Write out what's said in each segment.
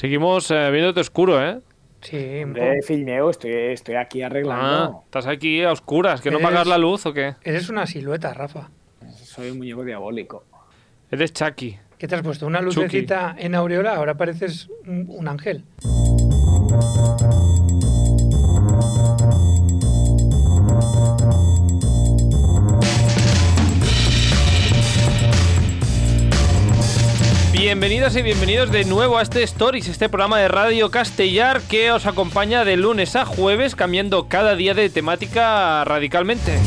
Seguimos eh, viéndote oscuro, ¿eh? Sí, poco. filmeo, estoy, estoy aquí Ah, arreglando. estás aquí a oscuras, que no Eres- pagas la luz o qué? Eres una silueta, Rafa. Soy un muñeco diabólico. Eres Chucky. ¿Qué te has puesto? ¿Una Chucky. lucecita en aureola? Ahora pareces un, un ángel. Bienvenidas y bienvenidos de nuevo a este Stories, este programa de Radio Castellar que os acompaña de lunes a jueves, cambiando cada día de temática radicalmente.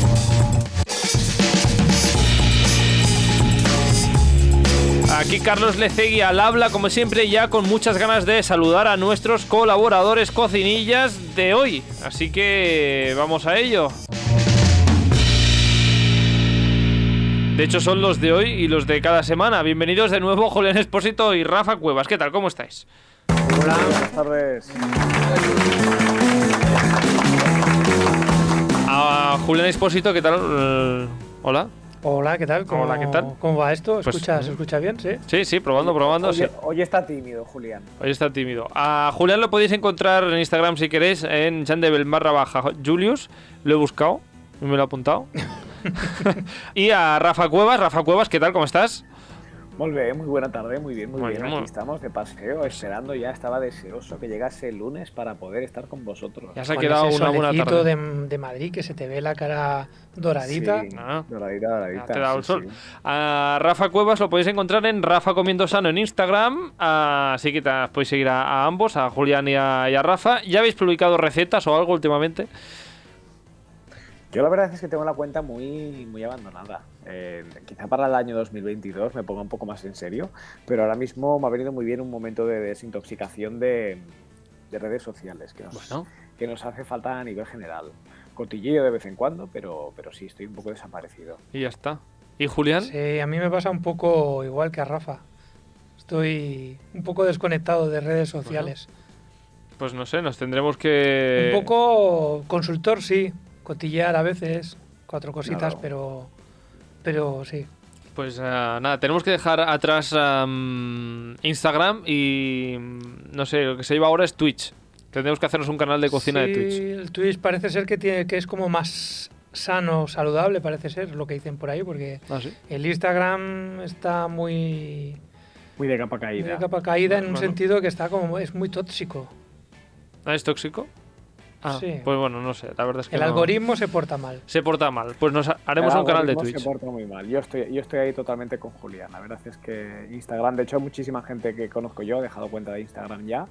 Aquí Carlos Lecegui al habla, como siempre, ya con muchas ganas de saludar a nuestros colaboradores cocinillas de hoy. Así que vamos a ello. De hecho, son los de hoy y los de cada semana. Bienvenidos de nuevo, Julián Espósito y Rafa Cuevas. ¿Qué tal? ¿Cómo estáis? Hola, buenas tardes. A Julián Espósito, ¿qué tal? Eh, Hola. Hola, ¿qué tal? ¿Cómo, Hola, ¿qué tal? ¿Cómo va esto? Pues, ¿Escucha, ¿Se escucha bien? Sí. Sí, sí, probando, probando. sí. Hoy está tímido, Julián. Hoy está tímido. A Julián lo podéis encontrar en Instagram si queréis, en Chandebel barra baja Julius. Lo he buscado y me lo he apuntado. y a Rafa Cuevas. Rafa Cuevas, ¿qué tal? ¿Cómo estás? Muy bien, muy buena tarde, muy bien, muy Muy bien. bien, Aquí estamos de paseo, esperando ya, estaba deseoso que llegase el lunes para poder estar con vosotros. Ya se ha quedado ese una buena tarde. de, de Madrid que se te ve la cara doradita. Sí, Ah. doradita, doradita. Ya te da sí, el sol. sí. A Rafa Cuevas lo podéis encontrar en Rafa Comiendo Sano en Instagram. Así que ta- podéis seguir a, a ambos, a Julián y a, y a Rafa. ¿Ya habéis publicado recetas o algo últimamente? Yo la verdad es que tengo la cuenta muy, muy abandonada. Eh, quizá para el año 2022 me ponga un poco más en serio, pero ahora mismo me ha venido muy bien un momento de desintoxicación de, de redes sociales que nos, Bueno. que nos hace falta a nivel general. Cotilleo de vez en cuando, pero, pero sí, estoy un poco desaparecido. Y ya está. ¿Y Julián? Sí, a mí me pasa un poco igual que a Rafa. Estoy un poco desconectado de redes sociales. Pues no sé, nos tendremos que... Un poco consultor, sí. Cotillear a veces, cuatro cositas, pero, pero sí. Pues eh, nada, tenemos que dejar atrás am, Instagram y no sé, lo que se lleva ahora es Twitch. Tendremos que hacernos un canal de cocina de Twitch. El Twitch parece ser que, tiene, que es como más sano, saludable, parece ser, lo que dicen por ahí, porque Ah, sí. el Instagram está muy, Muy de capa muy caída. de capa caída en un Bueno. sentido que está como es muy tóxico. ¿Ah, ¿Es tóxico? Ah, Sí. pues bueno, no sé, la verdad es que El no- algoritmo se porta mal. se porta mal. Pues nos ha- haremos El un canal de Twitch. Se porta muy mal. Yo estoy, yo estoy ahí totalmente con Julián. La verdad es que Instagram, de hecho, hay muchísima gente que conozco yo, ha dejado cuenta de Instagram ya.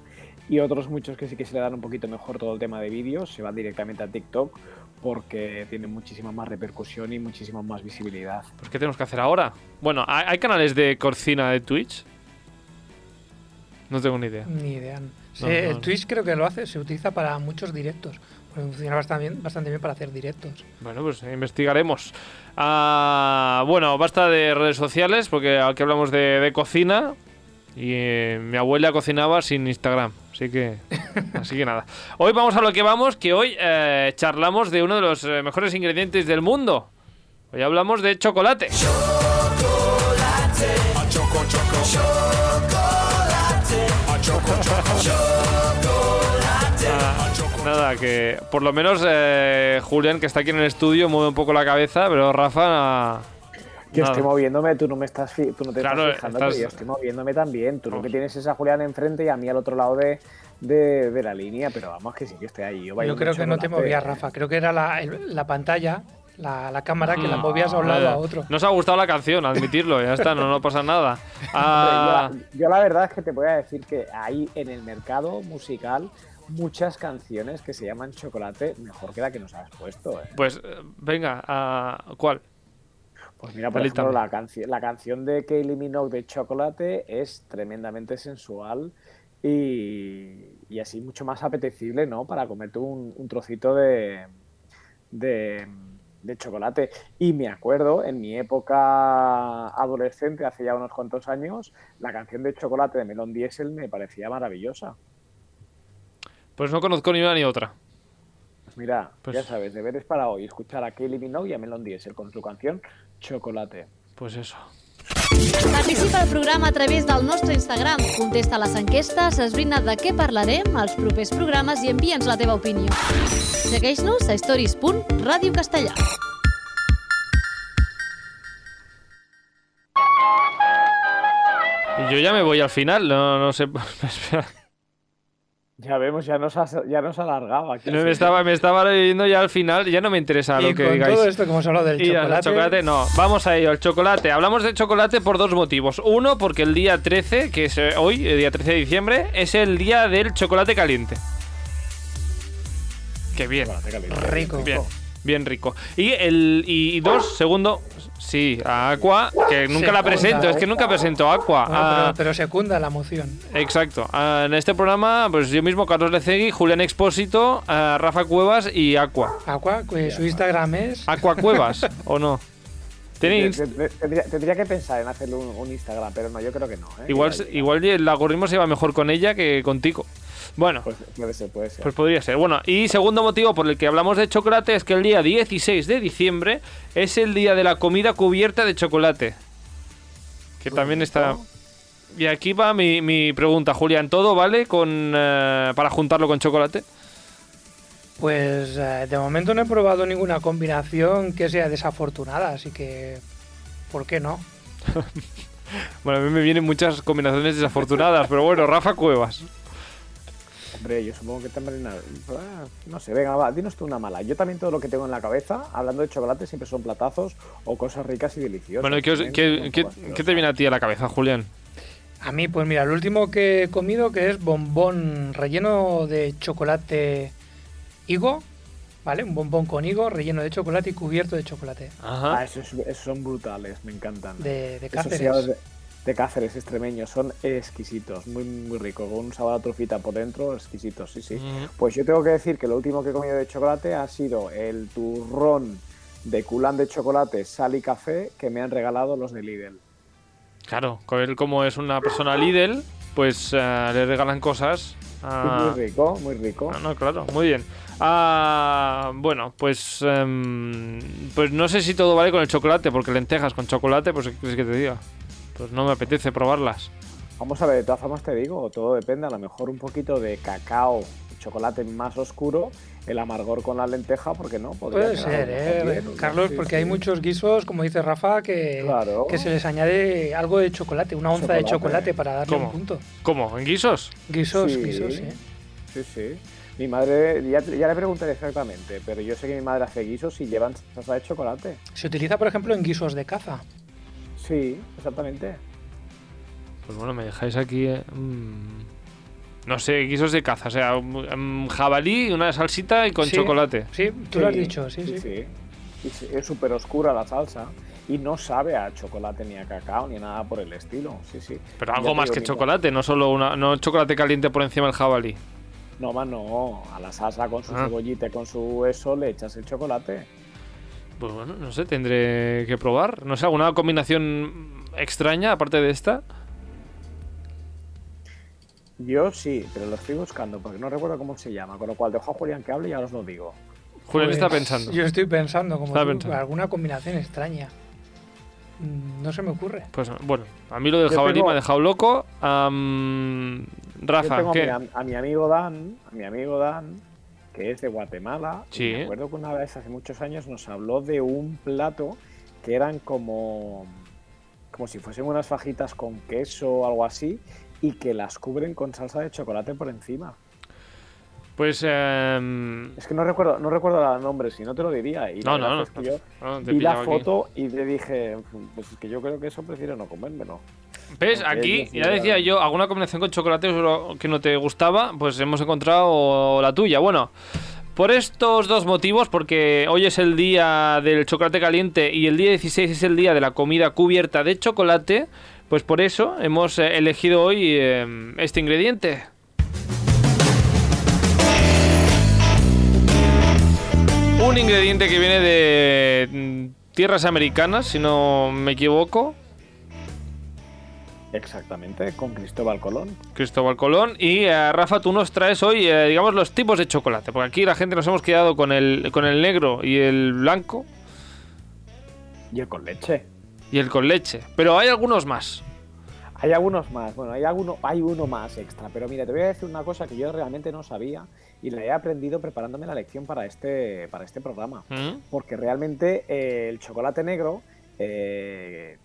Y otros muchos que sí que se le dan un poquito mejor todo el tema de vídeos, se van directamente a TikTok porque tienen muchísima más repercusión y muchísima más visibilidad. Pues ¿qué tenemos que hacer ahora? Bueno, ¿hay, hay canales de cocina de Twitch? No tengo ni idea. Ni idea. Sí, No, no, el. Twitch creo que lo hace, se utiliza para muchos directos. porque Funciona bastante bien, bastante bien para hacer directos. Bueno, pues investigaremos. Ah, bueno, basta de redes sociales porque aquí hablamos de, de cocina y eh, mi abuela cocinaba sin Instagram. Así que, así que nada. Hoy vamos a lo que vamos, que hoy eh, charlamos de uno de los eh, mejores ingredientes del mundo. Hoy hablamos de chocolate. Nada, que por lo menos eh, Julián, que está aquí en el estudio, mueve un poco la cabeza, pero Rafa. ah, Yo nada. estoy moviéndome, tú no me estás, tú no te Claro, estás fijando, estás- yo estoy moviéndome también. Tú lo Vamos. que tienes es a Julián enfrente y a mí al otro lado de, de, de la línea, pero vamos que sí que estoy ahí. Yo, Yo creo que no te movías, Rafa. Creo que era la, el- la pantalla, la, la cámara, que la Mm. movías a un lado a otro. No os ha gustado la canción, admitirlo, ya está, no, no pasa nada. Ah, yo, yo la verdad es que te voy a decir que hay en el mercado musical muchas canciones que se llaman chocolate mejor que la que nos has puesto. ¿eh? pues eh, venga, ah, ¿cuál? Pues mira, por ejemplo, la, canci- la canción de Kylie Minogue de Chocolate es tremendamente sensual y, y así mucho más apetecible, ¿no? Para comerte un, un trocito de, de, de chocolate. Y me acuerdo, en mi época adolescente, hace ya unos cuantos años, la canción de Chocolate de Melon Diesel me parecía maravillosa. Pues no conozco ni una ni otra. Pues mira, Pues- ya sabes, deberes para hoy, escuchar a Kylie Minogue y a Melon Diesel con su canción Chocolate. Pues eso. Participa al programa a través del nostre Instagram. Contesta les enquestes, esbrina de què parlarem als propers programes i envia'ns la teva opinió. Segueix-nos a stories.radiocastellà. Yo ya me voy al final, no, no sé. espera. Ya vemos, ya nos ya nos ha alargado aquí. No, me estaba, me estaba viendo ya al final, ya no me interesa y lo que con digáis. todo esto que hemos hablado del Y al chocolate, chocolate, no. Vamos a ello, el chocolate. Hablamos de chocolate por dos motivos. Uno, porque el día 13, que es eh, hoy, el día 13 de diciembre, es el día del chocolate caliente. Qué bien. Chocolate caliente. rico. Bien, bien rico. Y el y, dos, segundo, sí, a Aqua, que nunca la presento, es que nunca presento a Aqua. Bueno, Ah, pero, pero secunda la moción. Exacto. Ah, en este programa, pues yo mismo, Carlos Lecegui, Julián Expósito, ah, Rafa Cuevas y Aqua. Aqua, que su Instagram es. ¿Aqua Cuevas o no? Tendría, tendría que pensar en hacerle un, un Instagram, pero no, yo creo que no. ¿eh? Igual, igual el algoritmo se va mejor con ella que contigo. Bueno, Pues, puede ser, puede ser. pues podría ser. Bueno, y segundo motivo por el que hablamos de chocolate es que el día 16 de diciembre es el día de la comida cubierta de chocolate. Que también está... Y aquí va mi, mi pregunta, Julián. ¿Todo vale con eh, para juntarlo con chocolate? Pues eh, de momento no he probado ninguna combinación que sea desafortunada, así que. ¿Por qué no? Bueno, a mí me vienen muchas combinaciones desafortunadas, pero bueno, Rafa Cuevas. Hombre, yo supongo que también. ah, No sé, venga, va, dinos tú una mala. Yo también todo lo que tengo en la cabeza, hablando de chocolate, siempre son platazos o cosas ricas y deliciosas. Bueno, ¿y ¿qué, os- También qué- son qué- cosas qué te viene a ti a la cabeza, Julián? A mí, pues mira, el último que he comido que es bombón relleno de chocolate higo, ¿vale? Un bombón con higo relleno de chocolate y cubierto de chocolate. Ah, Ajá. esos, esos son brutales, me encantan. De, Cáceres. de, de Cáceres extremeños son exquisitos, muy muy ricos, con un sabor a trufita por dentro, exquisitos, sí, sí. Mm. Pues yo tengo que decir que lo último que he comido de chocolate ha sido el turrón de culán de chocolate, sal y café que me han regalado los de Lidl. Claro, con él como es una persona Lidl, pues eh, le regalan cosas. Muy rico, muy rico. Ah, no, claro, muy bien. Ah, bueno, pues em, pues no sé si todo vale con el chocolate, porque lentejas con chocolate, pues ¿qué quieres que te diga? Pues no me apetece probarlas. Vamos a ver, de todas formas te digo, todo depende, a lo mejor un poquito de cacao, chocolate más oscuro, el amargor con la lenteja, ¿por qué no? Podría Puede ser, ¿eh? bien, Carlos, sí, porque sí. hay muchos guisos, como dice Rafa, que, Claro. que se les añade algo de chocolate, una onza de Chocolate. chocolate para darle ¿Cómo? un punto. ¿Cómo? ¿En guisos? Guisos, Sí. guisos, sí. Sí, sí. Mi madre, ya, ya le preguntaré exactamente, pero yo sé que mi madre hace guisos y llevan salsa de chocolate. Se utiliza, por ejemplo, en guisos de caza. Sí, exactamente. Pues bueno, me dejáis aquí. eh, mm, no sé, guisos de caza, o sea, un, un jabalí, una salsita y con Sí. chocolate. Sí, tú lo has dicho, sí, sí. Es súper oscura la salsa y no sabe a chocolate ni a cacao ni nada por el estilo. Sí, sí. Pero algo más que chocolate, no solo una, no chocolate caliente por encima del jabalí. No, más no. A la salsa con su Ah. cebollita y con su eso le echas el chocolate. Pues bueno, no sé, tendré que probar. No sé, alguna combinación extraña aparte de esta. Yo sí, pero lo estoy buscando porque no recuerdo cómo se llama. Con lo cual dejo a Julián que hable y ahora os lo digo. Julián está Pues, pensando. Yo estoy pensando, como Está tú, pensando. alguna combinación extraña. Mm, No se me ocurre. Pues bueno, a mí lo del jabalí tengo- me ha dejado loco. Yo Rafa, a ¿qué? mi, a mi amigo Dan, a mi amigo Dan, que es de Guatemala. Sí. Me acuerdo que una vez hace muchos años nos habló de un plato que eran como, como si fuesen unas fajitas con queso o algo así y que las cubren con salsa de chocolate por encima. Pues. em, Es que no recuerdo, no recuerdo el nombre, si no te lo diría. Y no, no, no. es que yo no, vi la aquí. foto y le dije, pues es que yo creo que eso prefiero no comérmelo. ¿Ves? Aquí, ya decía yo, alguna combinación con chocolate que no te gustaba, pues hemos encontrado la tuya. Bueno, por estos dos motivos, porque hoy es el día del chocolate caliente y el día 16 es el día de la comida cubierta de chocolate, pues por eso hemos eh, elegido hoy eh, este ingrediente. Un ingrediente que viene de mm, tierras americanas, si no me equivoco. Exactamente, con Cristóbal Colón. Cristóbal Colón. Y eh, Rafa, tú nos traes hoy, eh, digamos, los tipos de chocolate. Porque aquí la gente nos hemos quedado con el, con el negro y el blanco. Y el con leche. y el con leche. Pero hay algunos más. Hay algunos más, bueno, hay, alguno, hay uno más extra, pero mira, te voy a decir una cosa que yo realmente no sabía y la he aprendido preparándome la lección para este, para este programa. ¿Mm? Porque realmente eh, el chocolate negro, eh,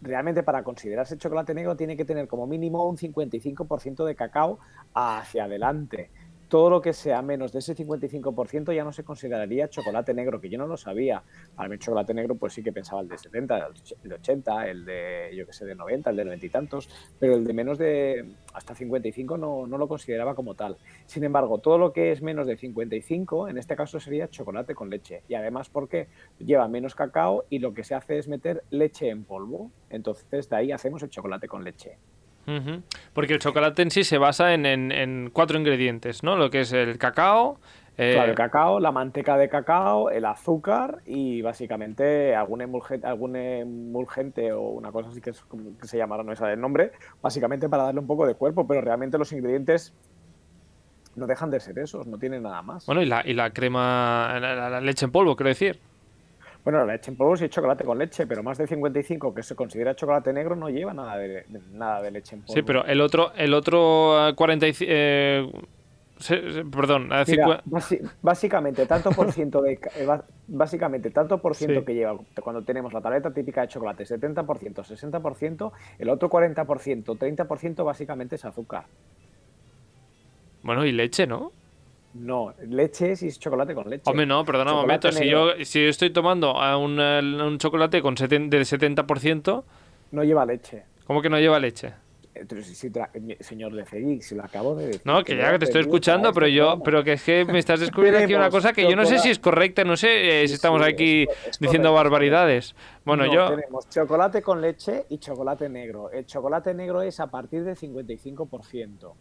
realmente para considerarse chocolate negro tiene que tener como mínimo un 55% de cacao hacia adelante. Todo lo que sea menos de ese 55% ya no se consideraría chocolate negro, que yo no lo sabía. Para mí chocolate negro pues sí que pensaba el de 70, el de 80, el de yo que sé, de 90, el de 90 y tantos, pero el de menos de hasta 55 no, no lo consideraba como tal. Sin embargo, todo lo que es menos de 55, en este caso sería chocolate con leche. Y además porque lleva menos cacao y lo que se hace es meter leche en polvo. Entonces de ahí hacemos el chocolate con leche. Porque el chocolate en sí se basa en, en- en cuatro ingredientes, ¿no? Lo que es el cacao. eh, Claro, el cacao, la manteca de cacao, el azúcar y básicamente algún emulgente, algún emulgente o una cosa así que, es, que se llamará, no esa del nombre, básicamente para darle un poco de cuerpo, pero realmente los ingredientes no dejan de ser esos, no tienen nada más. Bueno, y la, y la crema, la leche en polvo, quiero decir. Bueno, la leche en polvo sí es chocolate con leche, pero más de 55 que se considera chocolate negro no lleva nada de, de- nada de leche en polvo. Sí, pero el otro, el otro eh, 45... eh, perdón, eh, Mira, basi- básicamente tanto por ciento de eh, básicamente tanto por ciento Sí. que lleva cuando tenemos la tableta típica de chocolate 70%, 60%, el otro 40%, 30% básicamente es azúcar. bueno, y leche, ¿no? No, leche sí es chocolate con leche. Hombre, no, perdona un momento. Si yo, si yo estoy tomando a un, eh, un chocolate con seten- del 70%, No lleva leche. ¿cómo que no lleva leche? Entonces, si tra- mi- señor de Fegui, si lo acabo de decir. No, que ya que te estoy escuchando, pero yo, pero que es que me estás descubriendo aquí una cosa que yo no sé si es correcta, no sé eh, si estamos aquí es co- es diciendo correcto, barbaridades. Bueno, No, yo, Tenemos chocolate con leche y chocolate negro. El chocolate negro es a partir del 55%.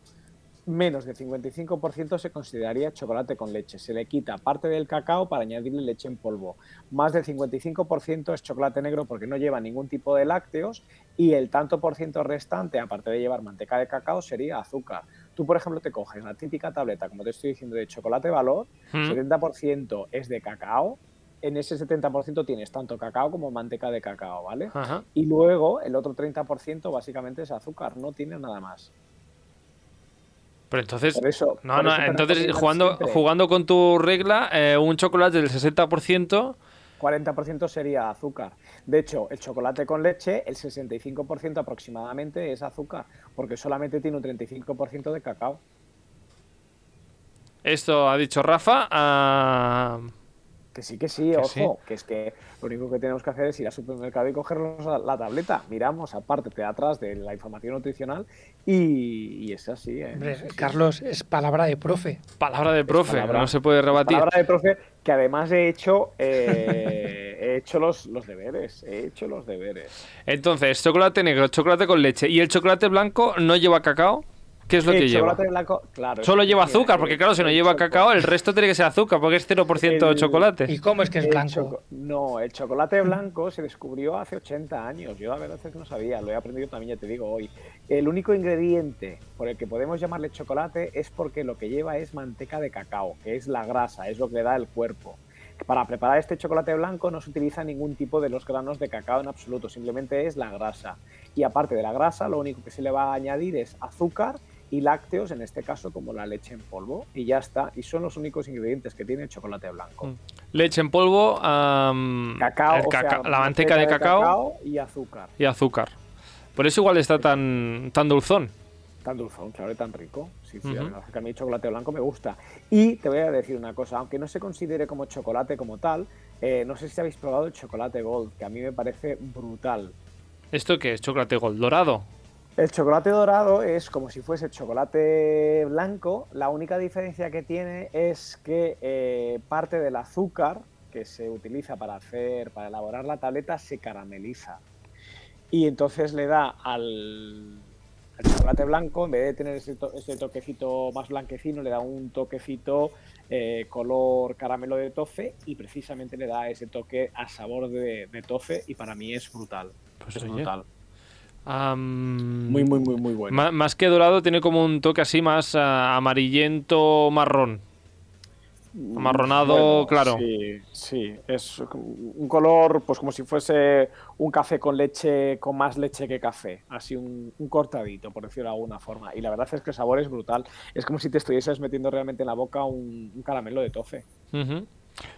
Menos del 55% se consideraría chocolate con leche. Se le quita parte del cacao para añadirle leche en polvo. Más del 55% es chocolate negro porque no lleva ningún tipo de lácteos y el tanto por ciento restante, aparte de llevar manteca de cacao, sería azúcar. Tú, por ejemplo, te coges la típica tableta, como te estoy diciendo, de chocolate valor, ¿Mm? 70% es de cacao. En ese 70% tienes tanto cacao como manteca de cacao, ¿vale? Ajá. Y luego el otro 30% básicamente es azúcar, no tiene nada más. Pero entonces, Por eso. no, no, entonces jugando, siempre jugando con tu regla, eh, un chocolate del 60%, 40% sería azúcar. De hecho, el chocolate con leche, el 65% aproximadamente es azúcar, porque solamente tiene un 35% de cacao. esto ha dicho Rafa. ah, Que sí, que sí, Que ojo, sí. que es que lo único que tenemos que hacer es ir al supermercado y cogernos la, tableta. Miramos aparte de atrás de la información nutricional y, y es así. ¿eh? Hombre. Carlos, es palabra de profe. palabra de profe, palabra- no se puede rebatir. Palabra de profe que además he hecho, eh, he hecho los, los deberes. He hecho los deberes. Entonces, chocolate negro, chocolate con leche y el chocolate blanco no lleva cacao. ¿Qué es lo el que lleva? chocolate blanco, claro. Solo lleva azúcar, porque claro, si no lleva cacao, el resto tiene que ser azúcar, porque es 0% El- chocolate. ¿Y cómo es que es blanco? no, el chocolate blanco se descubrió hace 80 años. Yo la verdad es que no sabía, lo he aprendido también, ya te digo, hoy. El único ingrediente por el que podemos llamarle chocolate es porque lo que lleva es manteca de cacao, que es la grasa, es lo que le da el cuerpo. Para preparar este chocolate blanco no se utiliza ningún tipo de los granos de cacao en absoluto, simplemente es la grasa. Y aparte de la grasa, lo único que se le va a añadir es azúcar y lácteos, en este caso como la leche en polvo, y ya está. Y son los únicos ingredientes que tiene el chocolate blanco. Mm. Leche en polvo, am, Cacao, el o sea, caca- la manteca de cacao, y azúcar. y azúcar. Por eso igual está tan, tan dulzón. Tan dulzón, claro, y tan rico. Sí, sí, a mí el chocolate blanco me gusta. Y te voy a decir una cosa, aunque no se considere como chocolate como tal, eh, no sé si habéis probado el chocolate gold, que a mí me parece brutal. ¿Esto qué es? ¿Chocolate gold dorado? El chocolate dorado es como si fuese chocolate blanco. La única diferencia que tiene es que eh, parte del azúcar que se utiliza para hacer, para elaborar la tableta, se carameliza. Y entonces le da al, al chocolate blanco, en vez de tener ese, to- ese toquecito más blanquecino, le da un toquecito eh, color caramelo de tofe y precisamente le da ese toque a sabor de, de tofe y para mí es brutal. Pues es oye. brutal. Muy, muy, muy, muy bueno. más que dorado, tiene como un toque así más ah, amarillento marrón. Amarronado, claro. Sí, sí, es un color, pues como si fuese un café con leche, con más leche que café, así un, un, cortadito, por decirlo de alguna forma. Y la verdad es que el sabor es brutal. Es como si te estuvieses metiendo realmente en la boca un, un caramelo de tofe. Ujú.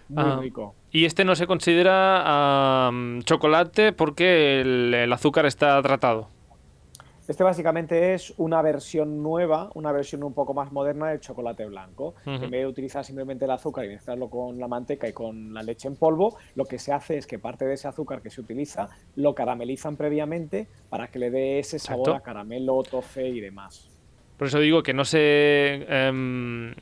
Muy Ah, rico. Y este no se considera am, chocolate porque el, el azúcar está tratado. Este básicamente es una versión nueva, una versión un poco más moderna del chocolate blanco. En vez de utilizar simplemente el azúcar y mezclarlo con la manteca y con la leche en polvo, lo que se hace es que parte de ese azúcar que se utiliza lo caramelizan previamente para que le dé ese sabor Exacto. a caramelo, tofe y demás. Por eso digo que no se. em,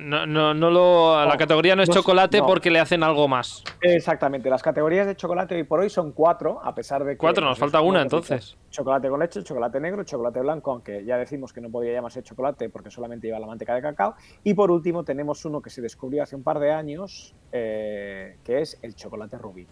no, no, no lo, la No, categoría no es chocolate porque le hacen algo más. Exactamente, las categorías de chocolate hoy por hoy son cuatro, a pesar de que... Cuatro, nos pues, falta una entonces. Chocolate con leche, chocolate negro, chocolate blanco, aunque ya decimos que no podía llamarse chocolate porque solamente lleva la manteca de cacao. Y por último tenemos uno que se descubrió hace un par de años, eh, que es el chocolate rubí,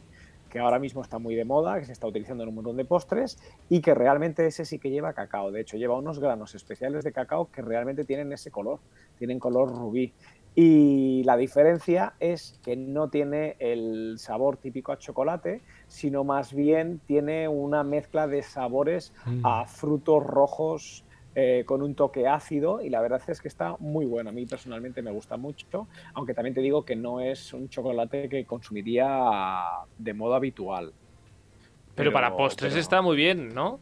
que ahora mismo está muy de moda, que se está utilizando en un montón de postres y que realmente ese sí que lleva cacao. De hecho, lleva unos granos especiales de cacao que realmente tienen ese color, tienen color rubí. Y la diferencia es que no tiene el sabor típico a chocolate, sino más bien tiene una mezcla de sabores a frutos rojos eh, con un toque ácido y la verdad es que está muy bueno. A mí personalmente me gusta mucho, aunque también te digo que no es un chocolate que consumiría de modo habitual. Pero, para postres pero- está muy bien, ¿no?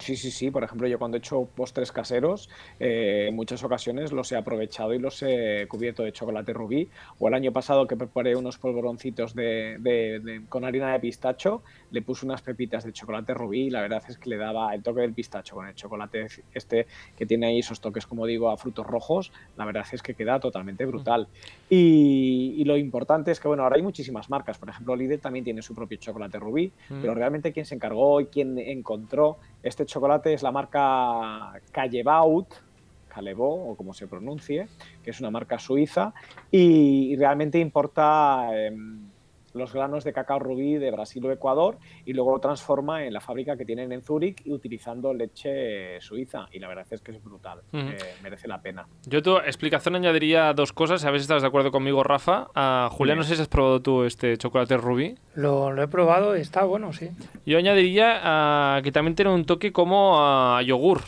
Sí, sí, sí. Por ejemplo, yo cuando he hecho postres caseros, eh, en muchas ocasiones los he aprovechado y los he cubierto de chocolate rubí. O el año pasado que preparé unos polvoroncitos de, de- de- con harina de pistacho, le puse unas pepitas de chocolate rubí y la verdad es que le daba el toque del pistacho con el chocolate este que tiene ahí esos toques, como digo, a frutos rojos. La verdad es que queda totalmente brutal. Y, y lo importante es que, bueno, ahora hay muchísimas marcas. Por ejemplo, Lidl también tiene su propio chocolate rubí. Mm. Pero realmente quien se encargó y quien encontró este chocolate es la marca Callebaut, Callebaut o como se pronuncie, que es una marca suiza y, y realmente importa em, los granos de cacao rubí de Brasil o Ecuador y luego lo transforma en la fábrica que tienen en Zúrich y utilizando leche suiza y la verdad es que es brutal, eh, merece la pena. Yo tu explicación añadiría dos cosas, a ver si estás de acuerdo conmigo, Rafa. Ah, Julián, no sé si has probado tú este chocolate rubí. Lo, lo he probado y está bueno, sí. Yo añadiría ah, que también tiene un toque como a yogur.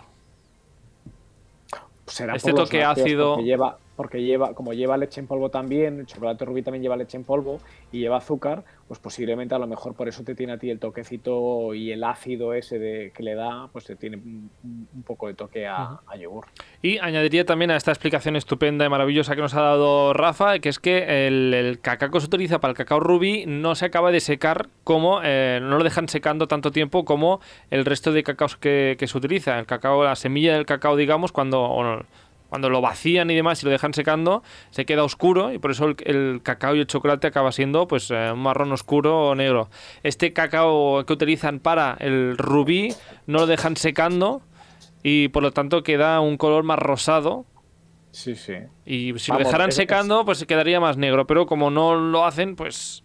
Será Este toque ácido- lleva porque lleva como lleva leche en polvo también el chocolate rubí también lleva leche en polvo y lleva azúcar pues posiblemente a lo mejor por eso te tiene a ti el toquecito y el ácido ese de que le da pues te tiene un, un poco de toque a, a yogur Y añadiría también a esta explicación estupenda y maravillosa que nos ha dado Rafa, que es que el, el cacao que se utiliza para el cacao rubí no se acaba de secar como, eh, no lo dejan secando tanto tiempo como el resto de cacaos que, que se utiliza. El cacao, la semilla del cacao, digamos, cuando, o no, cuando lo vacían y demás y lo dejan secando, se queda oscuro y por eso el, el cacao y el chocolate acaba siendo pues eh, un marrón oscuro o negro. Este cacao que utilizan para el rubí no lo dejan secando y por lo tanto queda un color más rosado. Sí sí. Y si Vamos, lo dejaran es- secando pues se quedaría más negro pero como no lo hacen pues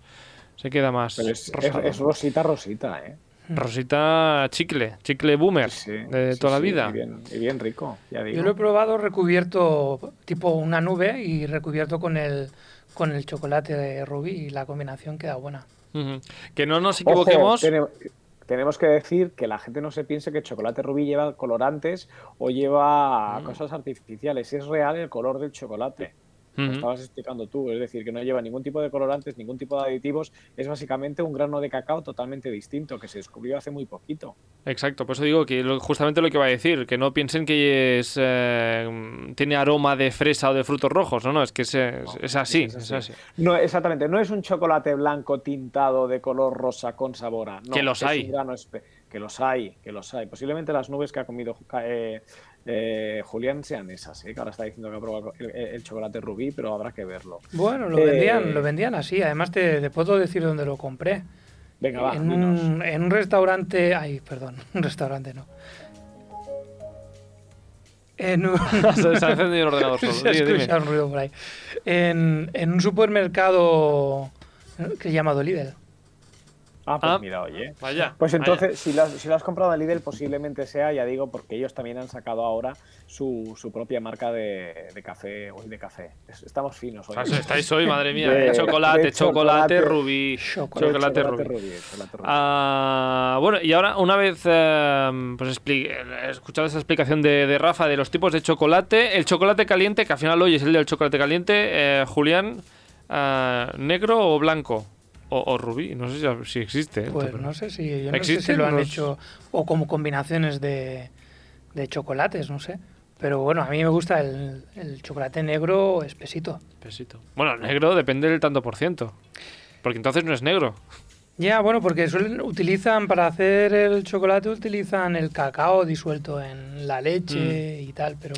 se queda más pero es, es rosita rosita eh rosita chicle chicle boomer Sí, de sí, toda la sí, vida y bien, y bien rico ya digo Yo lo he probado recubierto tipo una nube y recubierto con el con el chocolate de rubí y la combinación queda buena. Que no nos equivoquemos tene- tenemos que decir que la gente no se piense que el chocolate rubí lleva colorantes o lleva Mm. cosas artificiales. Es real el color del chocolate. Lo estabas explicando tú, es decir, que no lleva ningún tipo de colorantes, ningún tipo de aditivos. Es básicamente un grano de cacao totalmente distinto que se descubrió hace muy poquito. Exacto, por eso digo que lo- justamente lo que va a decir, que no piensen que es, eh, tiene aroma de fresa o de frutos rojos, no, no, es que es, es- es así, es es así. así. No, exactamente, no es un chocolate blanco tintado de color rosa con sabor a. No, Que los hay. que los hay, que los hay. Posiblemente las nubes que ha comido eh, eh, Julián sean esas, ¿eh? que ahora está diciendo que ha probado el, el chocolate rubí, pero habrá que verlo. Bueno, lo Eh, vendían, lo vendían así. Además te, te puedo decir dónde lo compré. Venga, va, en, un, en un restaurante, ay, perdón, un restaurante no. En un, se, se ha encendido el ordenador solo. se Dime, dime. un ruido por ahí. En, en un supermercado que se llama Lidl. Ah, pues Ah. mira, oye. Vaya. Pues vaya. entonces, si lo, has, si lo has comprado en Lidl, posiblemente sea, ya digo, porque ellos también han sacado ahora su, su propia marca de, de café. Hoy de café. Es- Estamos finos hoy. O sea, estáis hoy, madre mía. De- chocolate, de chocolate, chocolate. rubí. Chocolate. Chocolate, Chocolate rubí. rubí, chocolate rubí. Ah, bueno, y ahora, una vez eh, pues he escuchado esa explicación de, de Rafa de los tipos de chocolate, el chocolate caliente, que al final hoy es el del chocolate caliente, eh, Julián, ah, ¿negro o blanco? O, o rubí, no sé si, si existe. ¿eh? Pues Pero- no sé si, yo no sé si ¿Existen lo han los- hecho o como combinaciones de, de chocolates, no sé. Pero bueno, a mí me gusta el, el chocolate negro espesito. Pesito. Bueno, negro depende del tanto por ciento. Porque entonces no es negro. Ya, bueno, porque suelen utilizan para hacer el chocolate utilizan el cacao disuelto en la leche Mm. y tal, pero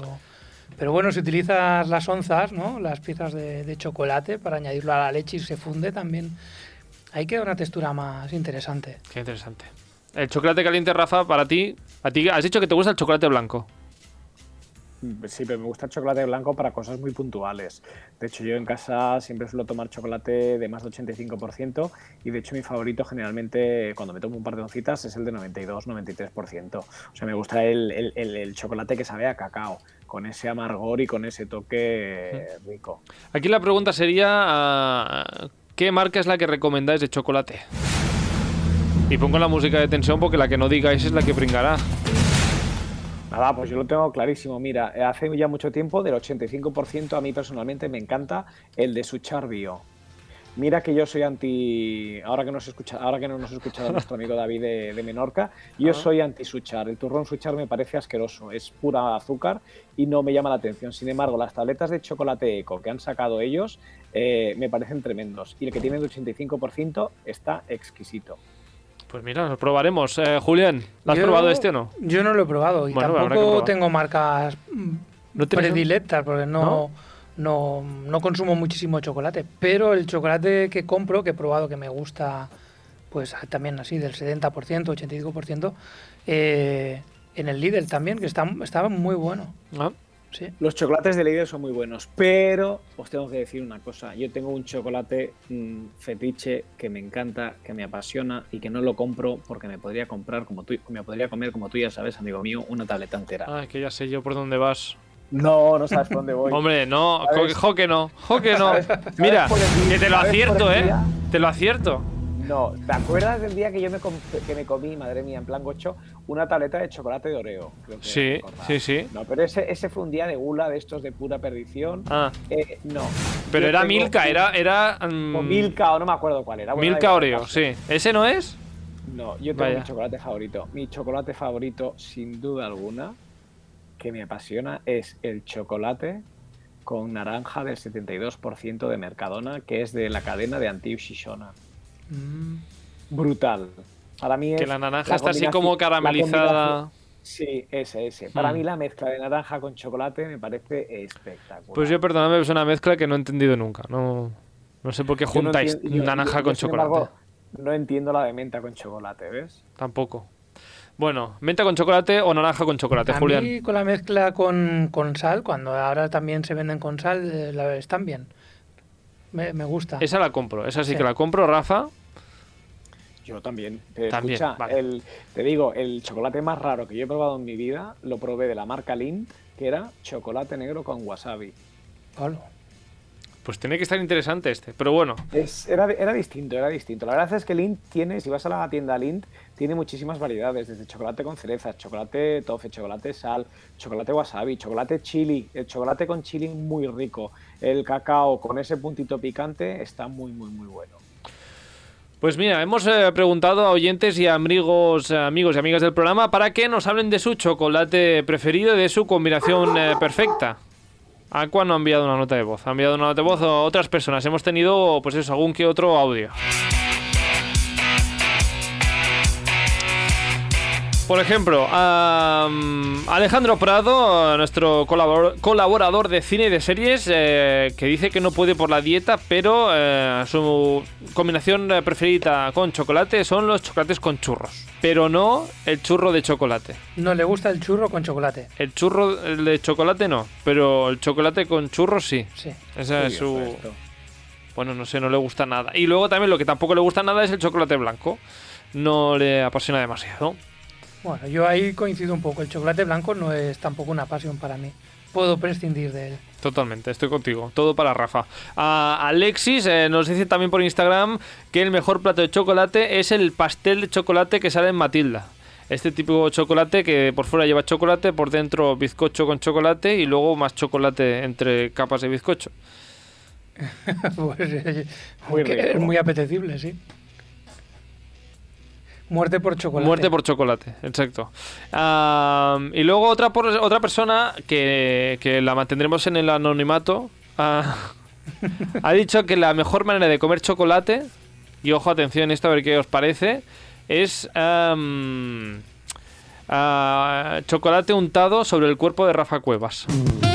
pero bueno, si utilizas las onzas, ¿no? Las piezas de, de chocolate para añadirlo a la leche y se funde también. Ahí queda una textura más interesante. Qué interesante. El chocolate caliente, Rafa, para ti, a ti has dicho que te gusta el chocolate blanco. Sí, pero me gusta el chocolate blanco para cosas muy puntuales. De hecho, yo en casa siempre suelo tomar chocolate de más de 85% y de hecho mi favorito generalmente cuando me tomo un par de oncitas es el de 92-93%. O sea, me gusta el, el- el- el chocolate que sabe a cacao, con ese amargor y con ese toque rico. Aquí la pregunta sería, ah, ¿qué marca es la que recomendáis de chocolate? Y pongo la música de tensión porque la que no digáis es la que pringará. Nada, pues yo lo tengo clarísimo. Mira, eh, hace ya mucho tiempo, del 85%, a mí personalmente me encanta el de Suchar Bio. Mira que yo soy anti. Ahora que, nos escucha, ahora que no nos ha escuchado nuestro amigo David de, de Menorca, yo Ah. soy anti Suchar. El turrón Suchar me parece asqueroso, es pura azúcar y no me llama la atención. Sin embargo, las tabletas de chocolate eco que han sacado ellos eh, me parecen tremendos. Y el que tiene el 85% está exquisito. Pues mira, lo probaremos. Eh, Julián, ¿lo has Yo- probado este o no? Yo no lo he probado y Bueno, tampoco tengo marcas mm, ¿No tienes un- predilectas porque no, no, no consumo muchísimo chocolate. Pero el chocolate que compro, que he probado que me gusta, pues también así del 70%, 85%, eh, en el Lidl también, que está, estaba muy bueno. Ah, Sí. Los chocolates de Lidl son muy buenos, pero os tengo que decir una cosa. Yo tengo un chocolate mm, fetiche que me encanta, que me apasiona y que no lo compro porque me podría comprar, como tú, me podría comer, como tú ya sabes, amigo mío, una tableta entera. Ay, que ya sé yo por dónde vas. No, no sabes por dónde voy. Hombre, no, ¿Sabes? jo, jo que no, jo que no. ¿Sabes- sabes Mira, el que te lo acierto, ¿eh? día? Te lo acierto. No, ¿te acuerdas del día que yo me, com- que me comí, madre mía, en plan gocho, una tableta de chocolate de Oreo? Creo que Sí, sí, sí. No, pero ese, ese fue un día de gula de estos de pura perdición. Ah, Eh, no. pero Yo era Milka, un- era... era mm, O Milka, o no me acuerdo cuál era. Bueno, Milka Oreo, sí. ¿Ese no es? No, yo tengo Vaya. mi chocolate favorito. Mi chocolate favorito, sin duda alguna, que me apasiona, es el chocolate con naranja del 72% de Mercadona, que es de la cadena de Antiu Shishona. Mm. Brutal. Para mí es Que la naranja la está así como caramelizada. Sí, ese, ese. Para Mm. mí la mezcla de naranja con chocolate me parece espectacular. Pues yo, perdóname, es una mezcla que no he entendido nunca. No, no sé por qué no juntáis entiendo- yo- naranja yo- con yo, chocolate. embargo, no entiendo la de menta con chocolate, ¿ves? Tampoco. Bueno, menta con chocolate o naranja con chocolate, A Julián. mí con la mezcla con, con sal, cuando ahora también se venden con sal, eh, la- están bien. Me, me gusta. Esa la compro, esa sí, Sí. que la compro, Rafa. Yo también. Te, También, escucha, vale. el- te digo, el chocolate más raro que yo he probado en mi vida lo probé de la marca Lindt, que era chocolate negro con wasabi. Hola. Pues tiene que estar interesante este. Pero bueno, Es, era, era distinto, era distinto. La verdad es que Lindt tiene, si vas a la tienda Lindt, tiene muchísimas variedades, desde chocolate con cerezas, chocolate tofe, chocolate sal, chocolate wasabi, chocolate chili, el chocolate con chili muy rico, el cacao con ese puntito picante está muy, muy, muy bueno. Pues mira, hemos eh, preguntado a oyentes y a amigos, eh, amigos y amigas del programa para que nos hablen de su chocolate preferido y de su combinación eh, perfecta. Aqua no ha enviado una nota de voz, ha enviado una nota de voz a otras personas. Hemos tenido, pues eso, algún que otro audio. Por ejemplo, a mm, Alejandro Prado, nuestro colabor- colaborador de cine y de series, eh, que dice que no puede por la dieta, pero eh, su combinación eh, preferida con chocolate son los chocolates con churros, pero no el churro de chocolate. No le gusta el churro con chocolate. El churro de chocolate no, pero el chocolate con churros sí. Sí. Esa es su... esto. bueno, no sé, no le gusta nada. Y luego también lo que tampoco le gusta nada es el chocolate blanco. No le apasiona demasiado. Bueno, yo ahí coincido un poco. El chocolate blanco no es tampoco una pasión para mí. Puedo prescindir de él. Totalmente, estoy contigo. Todo para Rafa. A Alexis eh, nos dice también por Instagram que el mejor plato de chocolate es el pastel de chocolate que sale en Matilda. Este típico chocolate que por fuera lleva chocolate, por dentro bizcocho con chocolate y luego más chocolate entre capas de bizcocho. Pues, eh, Muy rico. es muy apetecible, sí. Muerte por chocolate. Muerte por chocolate, exacto. Y luego otra, por- otra persona que, que la mantendremos en el anonimato ah, ha dicho que la mejor manera de comer chocolate, y ojo, atención esto a ver qué os parece, es ah, chocolate untado sobre el cuerpo de Rafa Cuevas. Me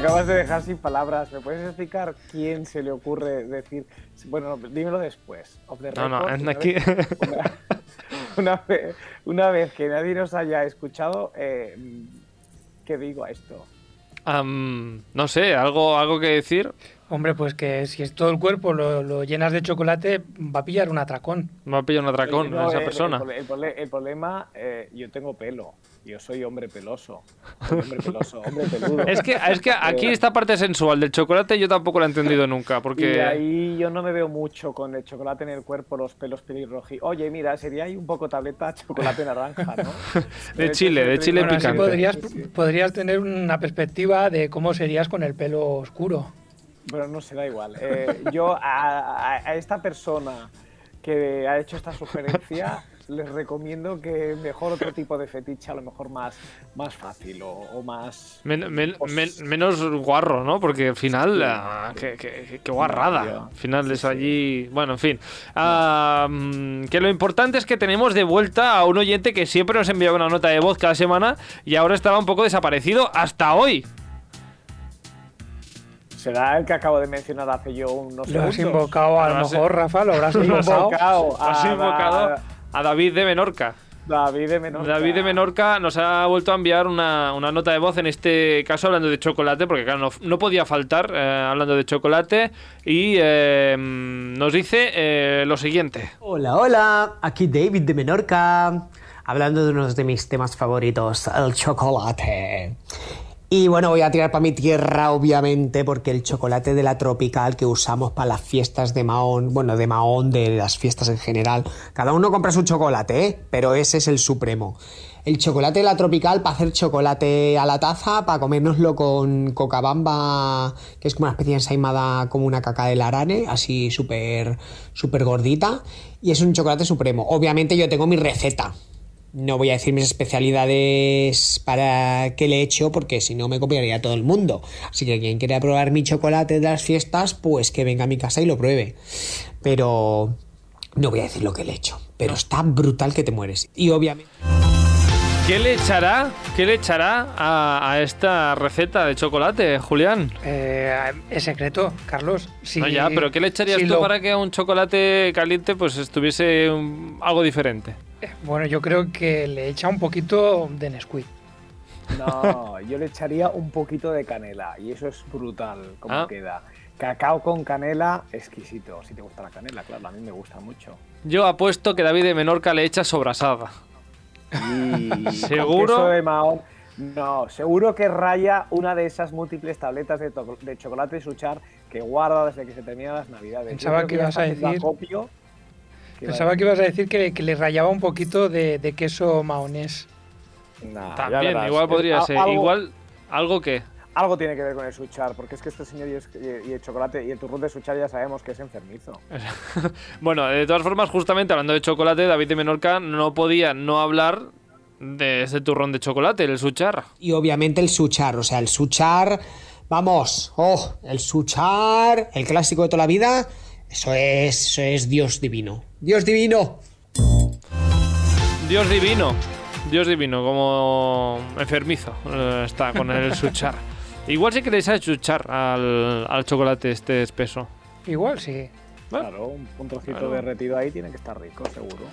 acabas de dejar sin palabras. ¿Me puedes explicar quién se le ocurre decir? Bueno, no, dímelo después. No, no, una aquí- vez- Una, una vez, una vez que nadie nos haya escuchado, eh, ¿qué digo a esto? Am, no sé, algo, algo que decir. Hombre, pues que si es todo el cuerpo lo, lo llenas de chocolate, va a pillar un atracón. Me ha pillado un atracón No, esa el- persona. El, el prole- el problema, eh, yo tengo pelo. Yo soy hombre peloso. Soy hombre peloso, hombre peludo. Es que, es que aquí Eh, esta parte sensual del chocolate yo tampoco la he entendido nunca, Y porque... ahí yo no me veo mucho con el chocolate en el cuerpo, los pelos pelirrojos. Oye, mira, sería ahí un poco tableta chocolate naranja, ¿no? De chile, de chile Bueno, así picante. podrías, podrías tener una perspectiva de cómo serías con el pelo oscuro. Pero no se da igual. Eh, yo a, a- a esta persona que ha hecho esta sugerencia les recomiendo que mejor otro tipo de fetiche, a lo mejor más, más fácil o, o más... Men- men- Pues- men- menos guarro, ¿no? Porque al final, Sí. ah, qué, qué- qué- qué guarrada. Al final Sí, es sí. allí. Bueno, en fin. Ah, que lo importante es que tenemos de vuelta a un oyente que siempre nos enviaba una nota de voz cada semana y ahora estaba un poco desaparecido hasta hoy. ¿Será el que acabo de mencionar hace yo unos Lo has segundos? invocado, a Lo lo mejor, Rafa, lo habrás Lo invocado. invocado Has a invocado a David de Menorca. David de Menorca. David de Menorca nos ha vuelto a enviar una, una nota de voz, en este caso hablando de chocolate, porque claro, no, no podía faltar eh, hablando de chocolate, y eh, nos dice eh, lo siguiente. Hola, hola, aquí David de Menorca, hablando de uno de mis temas favoritos, el chocolate. Y bueno, voy a tirar para mi tierra, obviamente, porque el chocolate de la tropical que usamos para las fiestas de Mahón, bueno, de Mahón, de las fiestas en general, cada uno compra su chocolate, ¿eh? Pero ese es el supremo. El chocolate de la tropical para hacer chocolate a la taza, para comérnoslo con cocabamba, que es como una especie de ensaimada como una caca del arane, así súper súper gordita. Y es un chocolate supremo. Obviamente yo tengo mi receta. No voy a decir mis especialidades para qué le he hecho, porque si no me copiaría todo el mundo. Así que quien quiera probar mi chocolate de las fiestas, pues que venga a mi casa y lo pruebe. Pero no voy a decir lo que le he hecho. Pero está brutal que te mueres. Y obviamente... ¿Qué le echará, qué le echará a, a esta receta de chocolate, Julián? Eh, es secreto, Carlos. Si, no, ya, pero ¿qué le echarías si tú lo- para que a un chocolate caliente pues estuviese un- algo diferente? Bueno, yo creo que le echa un poquito de Nesquik. No, yo le echaría un poquito de canela y eso es brutal como Ah. queda. Cacao con canela, exquisito. Si te gusta la canela, claro, a mí me gusta mucho. Yo apuesto que David de Menorca le echa sobrasada. Y con ¿Seguro? queso de Mahón. No, seguro que raya una de esas múltiples tabletas de, de chocolate Suchar que guarda desde que se terminan las navidades. Pensaba que ibas a decir- acopio, Pensaba que ibas a decir que, que le rayaba un poquito de, de queso mahonés. Nah, También, igual podría ser. algo- Igual, algo que. Algo tiene que ver con el Suchar, porque es que este señor y el, y el chocolate y el turrón de Suchar ya sabemos que es enfermizo. Bueno, de todas formas, justamente hablando de chocolate, David de Menorca no podía no hablar de ese turrón de chocolate, el suchar. Y obviamente el suchar, o sea, el suchar, vamos, oh, el suchar, el clásico de toda la vida, eso es, eso es Dios divino. Dios divino. Dios divino. Dios divino, como enfermizo eh, está con el suchar. Igual sí que le sabe chuchar al, al chocolate este espeso. Igual sí. Claro, un, un trocito claro. derretido ahí tiene que estar rico, seguro.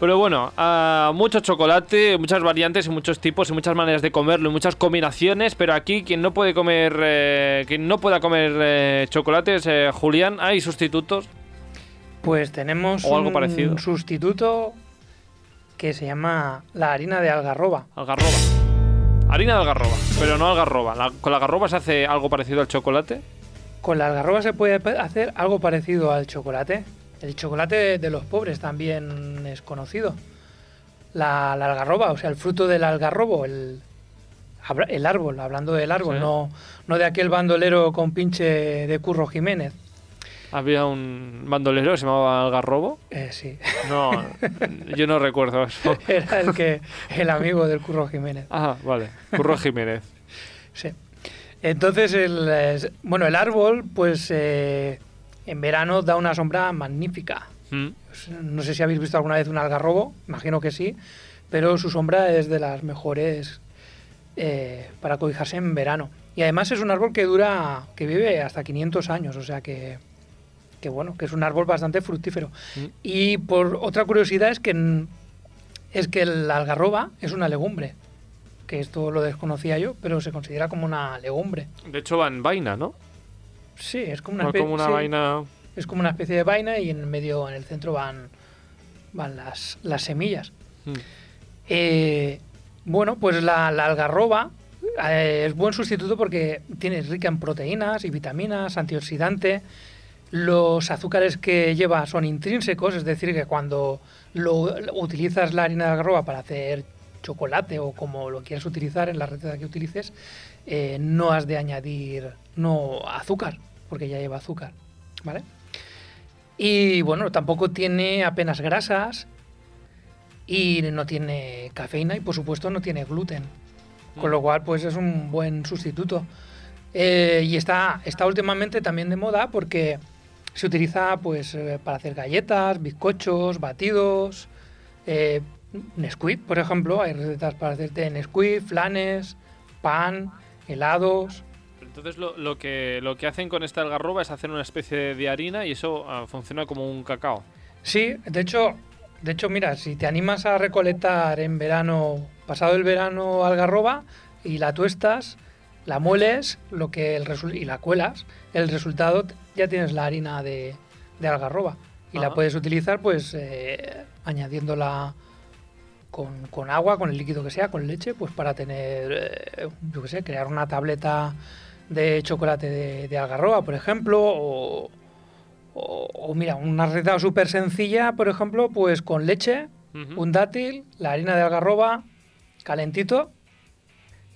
Pero bueno, ah, mucho chocolate, muchas variantes y muchos tipos y muchas maneras de comerlo y muchas combinaciones. Pero aquí quien no puede comer, eh, quien no pueda comer eh, chocolates, eh, Julián, hay sustitutos. Pues tenemos O algo un parecido. sustituto que se llama la harina de algarroba. Algarroba. Harina de algarroba, pero no algarroba. La- ¿Con la algarroba se hace algo parecido al chocolate? Con la algarroba se puede hacer algo parecido al chocolate. El chocolate de los pobres también es conocido. La, la algarroba, o sea, el fruto del algarrobo, el, el árbol, hablando del árbol, Sí. no, no de aquel bandolero con pinche de Curro Jiménez. Había un bandolero que se llamaba Algarrobo. Eh, sí, No, yo no recuerdo eso. era el, que, el amigo del Curro Jiménez. Ah, vale. Curro Jiménez. Sí. Entonces, el, bueno, el árbol, pues eh, en verano da una sombra magnífica. Mm. Pues, No sé si habéis visto alguna vez un algarrobo, imagino que sí, pero su sombra es de las mejores eh, para cobijarse en verano. Y además es un árbol que dura, que vive hasta 500 años, o sea que, que bueno, que es un árbol bastante fructífero. Mm. Y por otra curiosidad es que es que la algarroba es una legumbre, que esto lo desconocía yo, pero se considera como una legumbre. De hecho va en vaina, ¿no? Sí, es como una, Va espe- como una sí, vaina... es como una especie de vaina y en el medio, en el centro van, van las, las semillas. Mm. Eh, bueno, pues la, la algarroba eh, es buen sustituto porque tiene rica en proteínas y vitaminas, antioxidante. Los azúcares que lleva son intrínsecos, es decir, que cuando lo, lo- utilizas la harina de algarroba para hacer chocolate o como lo quieras utilizar en la receta que utilices, eh, no has de añadir no azúcar, porque ya lleva azúcar, ¿vale? Y bueno, tampoco tiene apenas grasas y no tiene cafeína y por supuesto no tiene gluten. Con lo cual, pues es un buen sustituto. Eh, y está, está últimamente también de moda porque se utiliza pues eh, para hacer galletas, bizcochos, batidos, eh, Nesquik, por ejemplo. Hay recetas para hacerte Nesquik, flanes, pan, helados. Entonces lo, lo que, lo que hacen con esta algarroba es hacer una especie de harina y eso ah, funciona como un cacao. Sí, de hecho, de hecho, mira, si te animas a recolectar en verano, pasado el verano algarroba y la tuestas, la mueles lo que el y la cuelas, el resultado ya tienes la harina de, de algarroba y la puedes utilizar pues eh, añadiéndola con, con agua, con el líquido que sea, con leche, pues para tener, eh, yo qué sé, crear una tableta de chocolate de, de algarroba, por ejemplo, o, o, o mira, una receta súper sencilla, por ejemplo, pues con leche, un dátil, la harina de algarroba, calentito,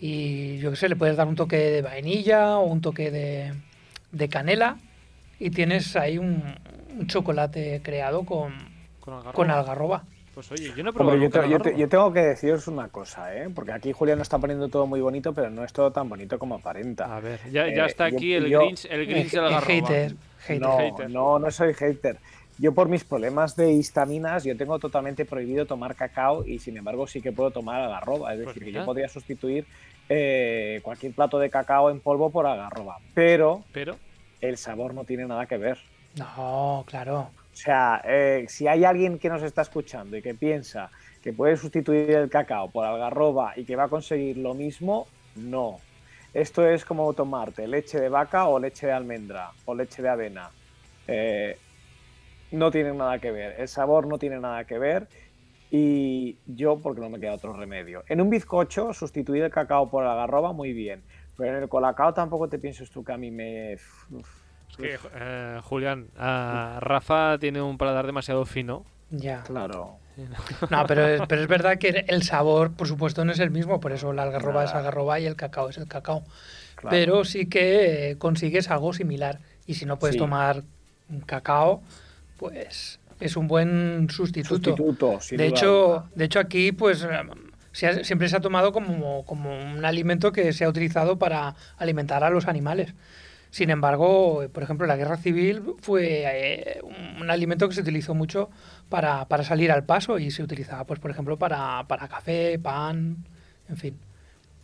y yo qué sé, le puedes dar un toque de vainilla o un toque de, de canela, y tienes ahí un, un chocolate creado con, Con algarroba. con algarroba. Pues oye, yo no he probado Hombre, yo, te- yo te- algarroba. yo tengo que deciros una cosa, ¿eh? Porque aquí Julián está poniendo todo muy bonito, pero no es todo tan bonito como aparenta. A ver, ya, ya Eh, está yo- aquí el yo- Grinch, el Grinch de la hater, hater. no, hater. no, no soy hater. Yo por mis problemas de histaminas, yo tengo totalmente prohibido tomar cacao y sin embargo sí que puedo tomar algarroba. Es Pues decir, que yo podría sustituir eh, cualquier plato de cacao en polvo por algarroba. Pero Pero, el sabor no tiene nada que ver. No, claro. O sea, eh, si hay alguien que nos está escuchando y que piensa que puede sustituir el cacao por algarroba y que va a conseguir lo mismo, no. Esto es como tomarte leche de vaca o leche de almendra o leche de avena. Eh, no tienen nada que ver. El sabor no tiene nada que ver. Y yo, porque no me queda otro remedio. En un bizcocho, sustituir el cacao por algarroba, muy bien. Pero en el colacao tampoco te pienses tú que a mí me... que, eh, Julián, Rafa tiene un paladar demasiado fino. Ya. claro. No, pero es, pero es verdad que el sabor, por supuesto, no es el mismo, por eso la algarroba es Nada. algarroba y el cacao es el cacao. claro. Pero sí que eh, consigues algo similar. Y si no puedes Sí. tomar un cacao, pues es un buen sustituto. Sustituto, sin de duda hecho, alguna. de hecho aquí, pues eh, se ha- siempre se ha tomado como, como un alimento que se ha utilizado para alimentar a los animales. Sin embargo, por ejemplo, la guerra civil fue eh, un, alimento que se utilizó mucho para, para salir al paso y se utilizaba, pues, por ejemplo, para, para café, pan, en fin.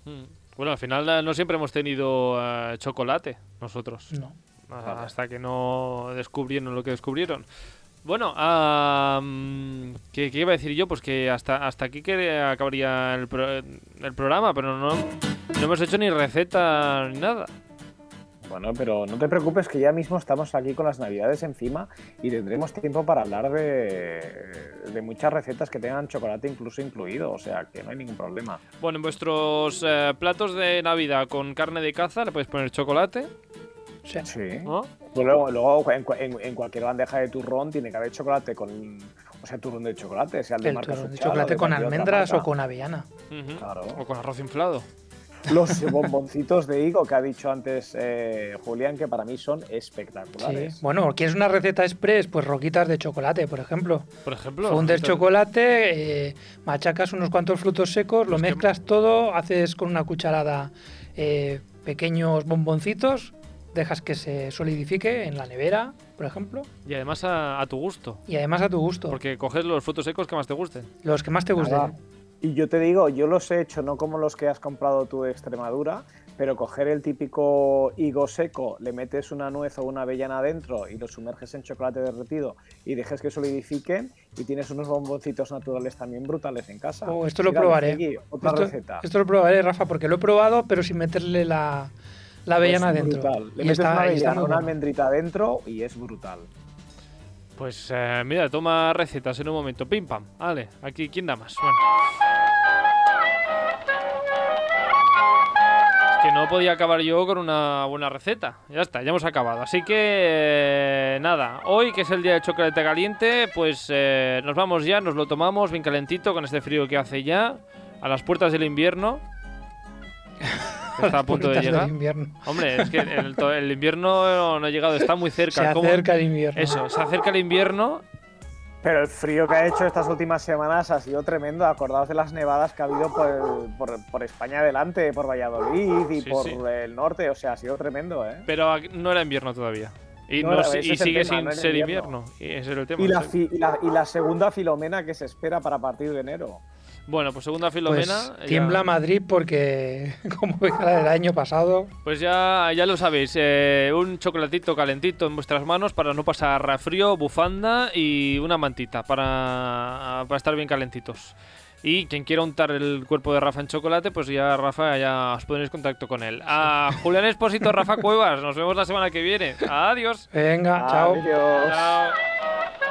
Mm. Bueno, al final eh, no siempre hemos tenido eh, chocolate nosotros. No. Ah, Hasta que no descubrieron lo que descubrieron. Bueno, mm, ¿qué, qué iba a decir yo? Pues que hasta, hasta aquí que acabaría el, pro- el programa, pero no, no hemos hecho ni receta ni nada. Bueno, pero no te preocupes que ya mismo estamos aquí con las navidades encima y tendremos tiempo para hablar de, de muchas recetas que tengan chocolate incluso incluido, o sea que no hay ningún problema. Bueno, en vuestros eh, platos de Navidad con carne de caza le podéis poner chocolate, Sí. Sí. ¿no? Pues luego, luego en, en- en cualquier bandeja de turrón tiene que haber chocolate con. O sea, turrón de chocolate, sea el de El marca turrón de chocolate de con almendras o con avellana. Ujú. Claro. O con arroz inflado. Los bomboncitos de higo que ha dicho antes eh, Julián, que para mí son Sí. espectaculares. Bueno, ¿quieres una receta express? Pues roquitas de chocolate, por ejemplo. Por ejemplo. Fundes chocolate, eh, machacas unos cuantos frutos secos, lo que- mezclas todo, haces con una cucharada eh, pequeños bomboncitos, dejas que se solidifique en la nevera, por ejemplo, Y además a, a tu gusto. y además a tu gusto, Porque coges los frutos secos que más te gusten. los que más te gusten. Nada. Y yo te digo, yo los he hecho no como los que has comprado tú de Extremadura, pero coger el típico higo seco, le metes una nuez o una avellana dentro y lo sumerges en chocolate derretido y dejes que solidifiquen y tienes unos bomboncitos naturales también brutales en casa. Oh, esto lo probaré. Miguel, otra Esto, receta. esto lo probaré, Rafa, porque lo he probado, pero sin meterle la, la avellana dentro. brutal. Le Y metes está, una avellana, una almendrita dentro y es brutal. Pues eh, mira, toma recetas en un momento. Pim pam. Vale, aquí, ¿quién da más? Bueno. Es que no podía acabar yo con una buena receta. Ya está, ya hemos acabado. Así que eh, nada, hoy que es el día de chocolate caliente, pues eh, nos vamos ya, nos lo tomamos bien calentito con este frío que hace ya, a las puertas del invierno. Que Está a punto de llegar. invierno. Hombre, es que el, el invierno no ha llegado, está muy cerca. Se ¿Cómo? acerca el invierno. Eso, se acerca el invierno Pero el frío que ha hecho estas últimas semanas ha sido tremendo. Acordaos de las nevadas que ha habido por, por- por España adelante, por Valladolid y Sí, por sí. el norte. O sea, ha sido tremendo, ¿eh? Pero no era invierno todavía. Y, No no y es sigue tema, sin no ser invierno. invierno. Y ese era el tema. Y la, fi- y, la, y la segunda filomena que se espera para partir de enero. Bueno, pues segunda Pues Filomena. ya- tiembla Madrid porque, como era del año pasado, Pues ya, ya lo sabéis. eh, un chocolatito calentito en vuestras manos para no pasar frío, bufanda y una mantita para, para estar bien calentitos. Y quien quiera untar el cuerpo de Rafa en chocolate, pues ya Rafa, ya os ponéis contacto con él. A Julián Espósito, Rafa Cuevas, nos vemos la semana que viene. Adiós. venga, chao. Adiós. Chao.